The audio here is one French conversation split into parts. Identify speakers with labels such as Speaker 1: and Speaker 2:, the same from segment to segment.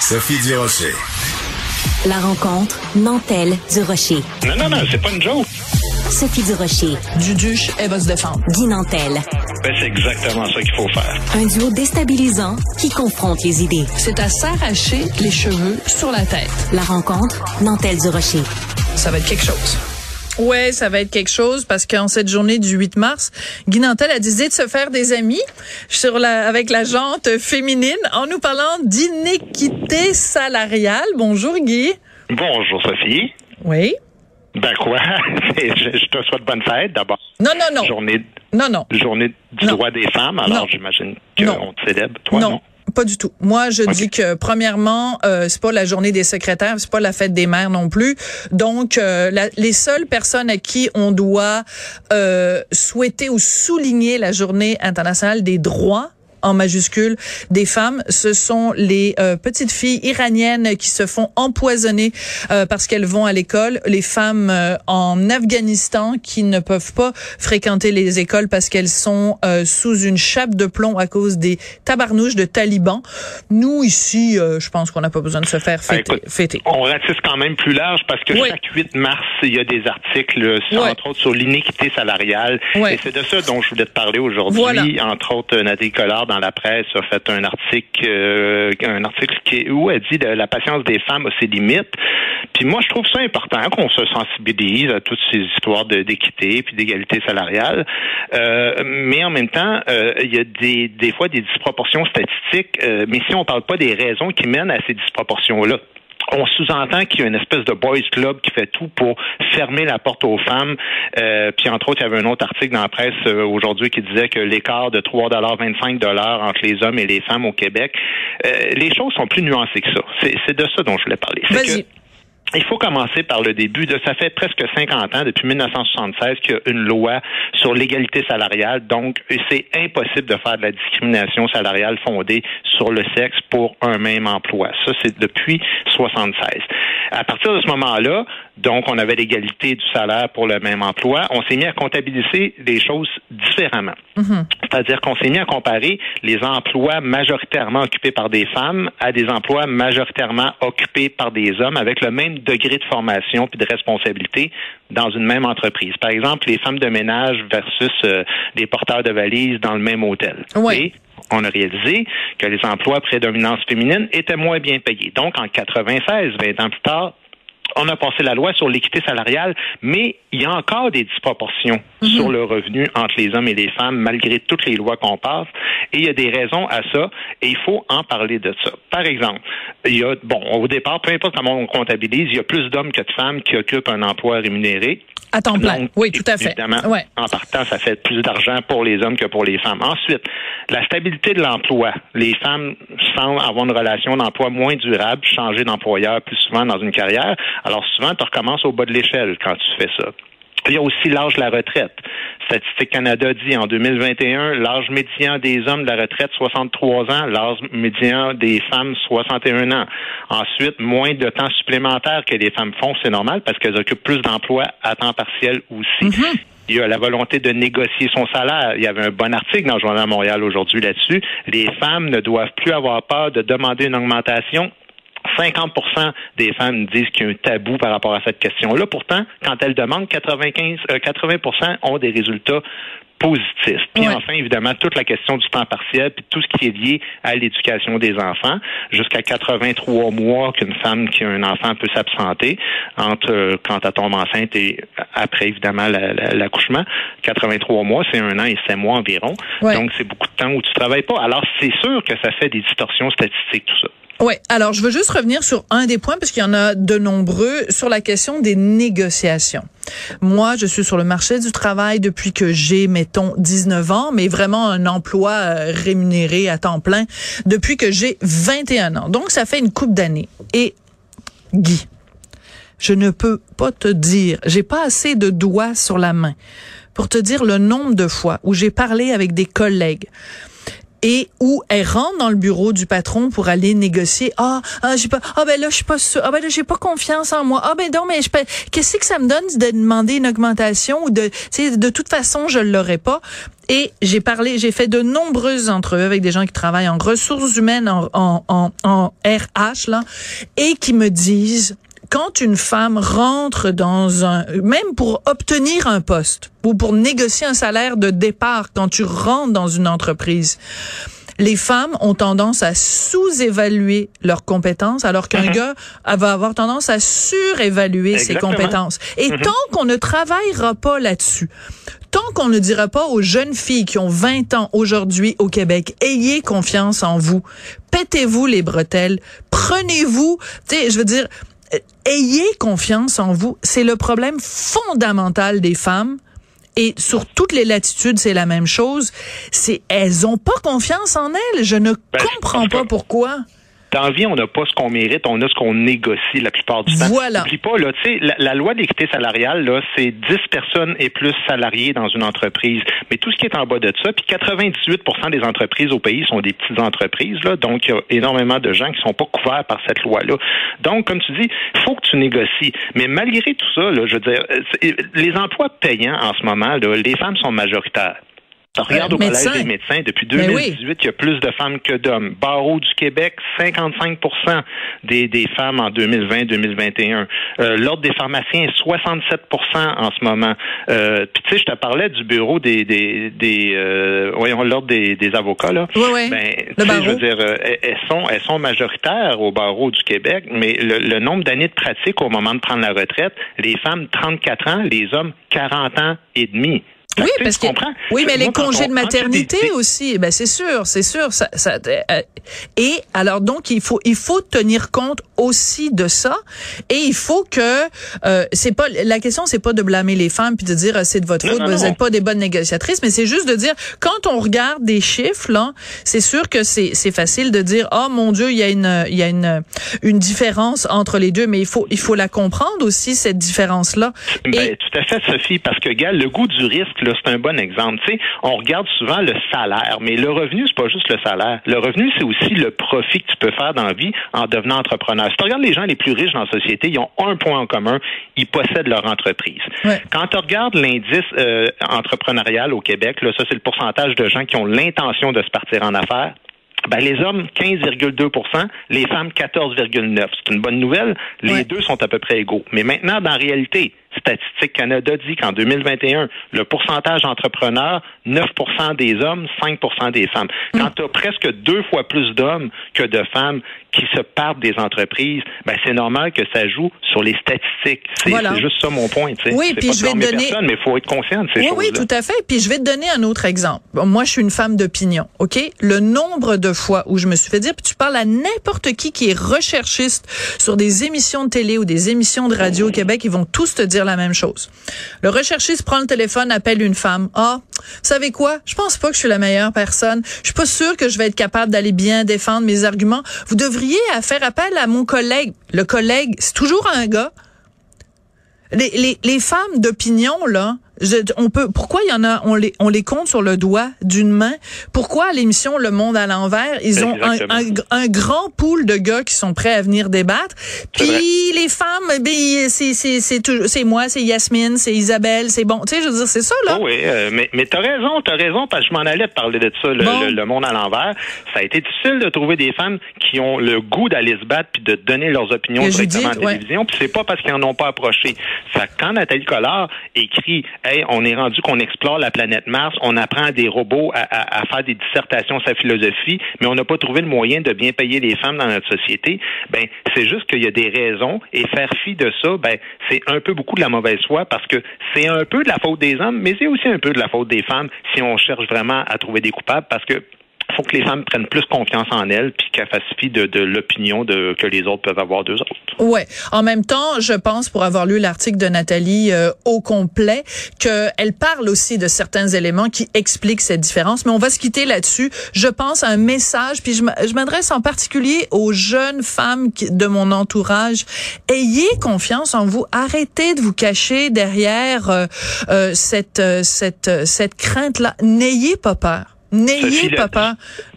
Speaker 1: Sophie Durocher.
Speaker 2: La rencontre Nantel du Rocher.
Speaker 3: Non, non, non, c'est pas une joke.
Speaker 2: Sophie du Rocher.
Speaker 4: Duduche, elle va se défendre.
Speaker 2: Guy Nantel.
Speaker 3: Ben, c'est exactement ça qu'il faut faire.
Speaker 2: Un duo déstabilisant qui confronte les idées.
Speaker 4: C'est à s'arracher les cheveux sur la tête.
Speaker 2: La rencontre Nantel du Rocher.
Speaker 4: Ça va être quelque chose. Ouais, ça va être quelque chose parce qu'en cette journée du 8 mars, Guy Nantel a décidé de se faire des amis sur la, avec la jante féminine en nous parlant d'inéquité salariale. Bonjour Guy.
Speaker 3: Bonjour Sophie.
Speaker 4: Oui.
Speaker 3: Ben quoi? je, je te souhaite bonne fête d'abord.
Speaker 4: Non, non, non.
Speaker 3: Journée,
Speaker 4: Non, non.
Speaker 3: journée du
Speaker 4: Non.
Speaker 3: droit des femmes, alors
Speaker 4: Non.
Speaker 3: j'imagine
Speaker 4: Non.
Speaker 3: qu'on te célèbre. Toi, non?
Speaker 4: Pas du tout. Moi, je dis que premièrement, euh, c'est pas la journée des secrétaires, c'est pas la fête des mères non plus. Donc, euh, la- les seules personnes à qui on doit euh, souhaiter ou souligner la journée internationale des droits en majuscule des femmes, ce sont les euh, petites filles iraniennes qui se font empoisonner euh, parce qu'elles vont à l'école, les femmes euh, en Afghanistan qui ne peuvent pas fréquenter les écoles parce qu'elles sont euh, sous une chape de plomb à cause des tabarnouches de talibans. Nous ici, euh, je pense qu'on n'a pas besoin de se faire
Speaker 3: Ben,
Speaker 4: fêter.
Speaker 3: écoute,
Speaker 4: fêter.
Speaker 3: On ratisse quand même plus large parce que
Speaker 4: Oui.
Speaker 3: chaque 8 mars, il y a des articles, euh, sur-
Speaker 4: Ouais.
Speaker 3: entre autres, sur l'inéquité salariale.
Speaker 4: Ouais.
Speaker 3: Et c'est de ça dont je voulais te parler aujourd'hui.
Speaker 4: Voilà.
Speaker 3: Entre autres, Nathalie Collard, dans la presse, a fait un article, euh, un article qui, où elle dit que la patience des femmes a ses limites. Puis moi, je trouve ça important qu'on se sensibilise à toutes ces histoires d'équité puis d'égalité salariale. Euh, mais en même temps, euh, il y a des, des fois des disproportions statistiques. euh, mais si on parle pas des raisons qui mènent à ces disproportions-là, on sous-entend qu'il y a une espèce de boys club qui fait tout pour fermer la porte aux femmes. Euh, puis entre autres, il y avait un autre article dans la presse euh, aujourd'hui qui disait que l'écart de 3,25 entre les hommes et les femmes au Québec, euh, les choses sont plus nuancées que ça. C'est de ça dont je voulais parler.
Speaker 4: Vas-y.
Speaker 3: il faut commencer par le début. De, ça fait presque 50 ans, depuis 1976, qu'il y a une loi sur l'égalité salariale. Donc, c'est impossible de faire de la discrimination salariale fondée sur le sexe pour un même emploi. Ça, c'est depuis 76. À partir de ce moment-là, donc, on avait l'égalité du salaire pour le même emploi. On s'est mis à comptabiliser les choses différemment. C'est-à-dire qu'on s'est mis à comparer les emplois majoritairement occupés par des femmes à des emplois majoritairement occupés par des hommes avec le même degré de formation puis de responsabilité dans une même entreprise. Par exemple, les femmes de ménage versus euh, les porteurs de valises dans le même hôtel. Et on a réalisé que les emplois prédominance féminine étaient moins bien payés. Donc, en 96, 20 ans plus tard, on a passé la loi sur l'équité salariale, mais il y a encore des disproportions sur le revenu entre les hommes et les femmes, malgré toutes les lois qu'on passe. Et il y a des raisons à ça, et il faut en parler de ça. Par exemple, il y a, bon, au départ, peu importe comment on comptabilise, il y a plus d'hommes que de femmes qui occupent un emploi rémunéré.
Speaker 4: À temps plein.
Speaker 3: Donc,
Speaker 4: oui, tout à fait.
Speaker 3: Évidemment,
Speaker 4: Ouais.
Speaker 3: en partant, ça fait plus d'argent pour les hommes que pour les femmes. Ensuite, la stabilité de l'emploi. Les femmes avoir une relation d'emploi moins durable, changer d'employeur plus souvent dans une carrière. Alors souvent, tu recommences au bas de l'échelle quand tu fais ça. Il y a aussi l'âge de la retraite. Statistique Canada dit en 2021, l'âge médian des hommes de la retraite, 63 ans, l'âge médian des femmes, 61 ans. Ensuite, moins de temps supplémentaire que les femmes font, c'est normal parce qu'elles occupent plus d'emplois à temps partiel aussi. Il y a la volonté de négocier son salaire. Il y avait un bon article dans le Journal de Montréal aujourd'hui là-dessus. Les femmes ne doivent plus avoir peur de demander une augmentation 50% des femmes disent qu'il y a un tabou par rapport à cette question-là. Pourtant, quand elles demandent, 95, euh, 80% ont des résultats positifs. Puis
Speaker 4: Ouais.
Speaker 3: enfin, évidemment, toute la question du temps partiel, puis tout ce qui est lié à l'éducation des enfants, jusqu'à 83 mois qu'une femme qui a un enfant peut s'absenter entre euh, quand elle tombe enceinte et après, évidemment, la- la- l'accouchement. 83 mois, c'est un an et 7 mois environ.
Speaker 4: Ouais.
Speaker 3: Donc, c'est beaucoup de temps où tu travailles pas. Alors, c'est sûr que ça fait des distorsions statistiques, tout ça.
Speaker 4: Oui, alors je veux juste revenir sur un des points, parce qu'il y en a de nombreux, sur la question des négociations. Moi, je suis sur le marché du travail depuis que j'ai, mettons, 19 ans, mais vraiment un emploi euh, rémunéré à temps plein depuis que j'ai 21 ans. Donc, ça fait une coupe d'années. Et Guy, je ne peux pas te dire, j'ai pas assez de doigts sur la main pour te dire le nombre de fois où j'ai parlé avec des collègues et où elle rentre dans le bureau du patron pour aller négocier. Ah, ah j'ai pas, ah ben là je suis pas sûre. Ah ben là j'ai pas confiance en moi. Ah ben non mais je qu'est-ce que ça me donne de demander une augmentation ou de, de toute façon je l'aurais pas. Et j'ai parlé, j'ai fait de nombreuses entrevues avec des gens qui travaillent en ressources humaines, en, en, en, en RH là, et qui me disent quand une femme rentre dans un, même pour obtenir un poste ou pour négocier un salaire de départ quand tu rentres dans une entreprise, les femmes ont tendance à sous-évaluer leurs compétences, alors qu'un mhm. gars va avoir tendance à surévaluer ses compétences. Et mhm. tant qu'on ne travaillera pas là-dessus, tant qu'on ne dira pas aux jeunes filles qui ont 20 ans aujourd'hui au Québec, ayez confiance en vous, pétez-vous les bretelles, prenez-vous, tu sais, je veux dire, ayez confiance en vous. C'est le problème fondamental des femmes. Et sur toutes les latitudes, c'est la même chose. C'est elles ont pas confiance en elles. Je ne ben, comprends pas pourquoi.
Speaker 3: Dans vie, on n'a pas ce qu'on mérite, on a ce qu'on négocie la plupart du temps.
Speaker 4: Voilà.
Speaker 3: N'oublie pas, là, tu sais, la, loi d'équité salariale, là, c'est 10 personnes et plus salariés dans une entreprise. Mais tout ce qui est en bas de ça, puis 98 des entreprises au pays sont des petites entreprises, là, donc il y a énormément de gens qui sont pas couverts par cette loi-là. Donc, comme tu dis, il faut que tu négocies. Mais malgré tout ça, là, je veux dire, les emplois payants en ce moment, là, les femmes sont majoritaires. Regarde au Collège des médecins, depuis 2018, il y a plus de femmes que d'hommes. Barreau du Québec, 55 des, des femmes en 2020-2021. Euh, L'Ordre des pharmaciens, 67% en ce moment. Euh, Puis tu sais, je te parlais du bureau des, des, des euh, voyons, l'Ordre des, des avocats, là.
Speaker 4: Oui, oui.
Speaker 3: Ben, je veux dire, euh, elles sont, elles sont majoritaires au barreau du Québec, mais le, le nombre d'années de pratique au moment de prendre la retraite, les femmes, 34 ans, les hommes, 40 ans et demi.
Speaker 4: Oui, parce que oui, mais les congés de maternité aussi, ben c'est sûr, c'est sûr. Ça, ça, euh, et alors donc il faut il faut tenir compte aussi de ça et il faut que euh, c'est pas la question c'est pas de blâmer les femmes puis de dire euh, c'est de votre faute vous n'êtes pas des bonnes négociatrices mais c'est juste de dire quand on regarde des chiffres là c'est sûr que c'est c'est facile de dire oh mon dieu il y a une il y a une une différence entre les deux mais il faut il faut la comprendre aussi cette différence là.
Speaker 3: Ben, tout à fait Sophie parce que gars le goût du risque c'est un bon exemple. Tu sais, on regarde souvent le salaire, mais le revenu, c'est pas juste le salaire. Le revenu, c'est aussi le profit que tu peux faire dans la vie en devenant entrepreneur. Si tu regardes les gens les plus riches dans la société, ils ont un point en commun, ils possèdent leur entreprise. Quand tu regardes l'indice euh, entrepreneurial au Québec, là, ça c'est le pourcentage de gens qui ont l'intention de se partir en affaires. Ben, les hommes, 15,2% les femmes, 14,9% C'est une bonne nouvelle. Les deux sont à peu près égaux. Mais maintenant, dans la réalité, Statistique Canada dit qu'en 2021, le pourcentage d'entrepreneurs, 9 des hommes, 5 des femmes. Mm. Quand tu as presque deux fois plus d'hommes que de femmes qui se partent des entreprises, ben c'est normal que ça joue sur les statistiques. C'est juste ça mon point.
Speaker 4: Oui, puis je vais te donner.
Speaker 3: mais il faut être conscient de ces
Speaker 4: oui, Oui, tout à fait. Puis je vais te donner un autre exemple. Moi, je suis une femme d'opinion. Ok, le nombre de fois où je me suis fait dire, puis tu parles à n'importe qui qui est recherchiste sur des émissions de télé ou des émissions de radio au Québec, ils vont tous te dire la même chose. Le recherchiste prend le téléphone, appelle une femme. Ah, vous savez quoi? Je pense pas que je suis la meilleure personne. Je suis pas sûre que je vais être capable d'aller bien défendre mes arguments. Vous devriez faire appel à mon collègue. Le collègue, c'est toujours un gars. Les, les, les femmes d'opinion, là, on peut. Pourquoi il y en a On les on les compte sur le doigt d'une main? Pourquoi à l'émission Le Monde à l'envers ils ont un, un, grand pool de gars qui sont prêts à venir débattre? Puis les femmes, ben, c'est c'est c'est moi, c'est Yasmine, c'est Isabelle, c'est bon. Tu sais, je veux dire, c'est ça là.
Speaker 3: Oh oui, euh, mais mais t'as raison, t'as raison parce que je m'en allais te parler de ça. Le, Monde à l'envers, ça a été difficile de trouver des femmes qui ont le goût d'aller se battre puis de donner leurs opinions directement à la télévision. Puis c'est pas parce qu'ils en ont pas approché. Ça, quand Nathalie Collard écrit on est rendu qu'on explore la planète Mars, on apprend à des robots à, faire des dissertations sa philosophie, mais on n'a pas trouvé le moyen de bien payer les femmes dans notre société. Ben, c'est juste qu'il y a des raisons et faire fi de ça, ben, c'est un peu beaucoup de la mauvaise foi parce que c'est un peu de la faute des hommes, mais c'est aussi un peu de la faute des femmes si on cherche vraiment à trouver des coupables parce que faut que les femmes prennent plus confiance en elles puis qu'elles fassent fi de, de l'opinion de, que les autres peuvent avoir d'eux autres.
Speaker 4: Ouais. En même temps, je pense, pour avoir lu l'article de Nathalie euh, au complet, qu'elle parle aussi de certains éléments qui expliquent cette différence. Mais on va se quitter là-dessus. Je pense à un message, puis je m'adresse en particulier aux jeunes femmes de mon entourage. Ayez confiance en vous. Arrêtez de vous cacher derrière euh, euh, cette, cette, cette crainte-là. N'ayez pas peur. N'ayez pas peur.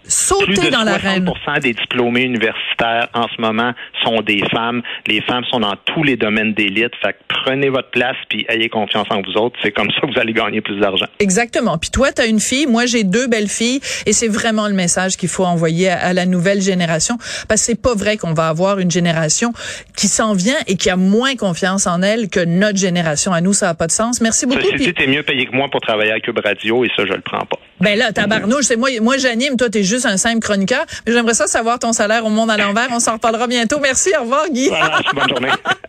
Speaker 4: Sautez dans l'arène.
Speaker 3: 60 des diplômés universitaires en ce moment sont des femmes. Les femmes sont dans tous les domaines d'élite. Fait prenez votre place puis ayez confiance en vous autres. C'est comme ça que vous allez gagner plus d'argent.
Speaker 4: Exactement. Puis toi, tu as une fille. Moi, j'ai deux belles filles. Et c'est vraiment le message qu'il faut envoyer à, la nouvelle génération. Parce que c'est pas vrai qu'on va avoir une génération qui s'en vient et qui a moins confiance en elle que notre génération. À nous, ça n'a pas de sens. Merci beaucoup.
Speaker 3: Si tu es mieux payé que moi pour travailler avec Cube Radio et ça, je le prends pas.
Speaker 4: Ben là, tabarnouche, c'est moi, moi j'anime, toi, t'es juste un simple chroniqueur. Mais j'aimerais ça savoir ton salaire au monde à l'envers. On s'en reparlera bientôt. Merci, au revoir, Guy.
Speaker 3: bonne journée.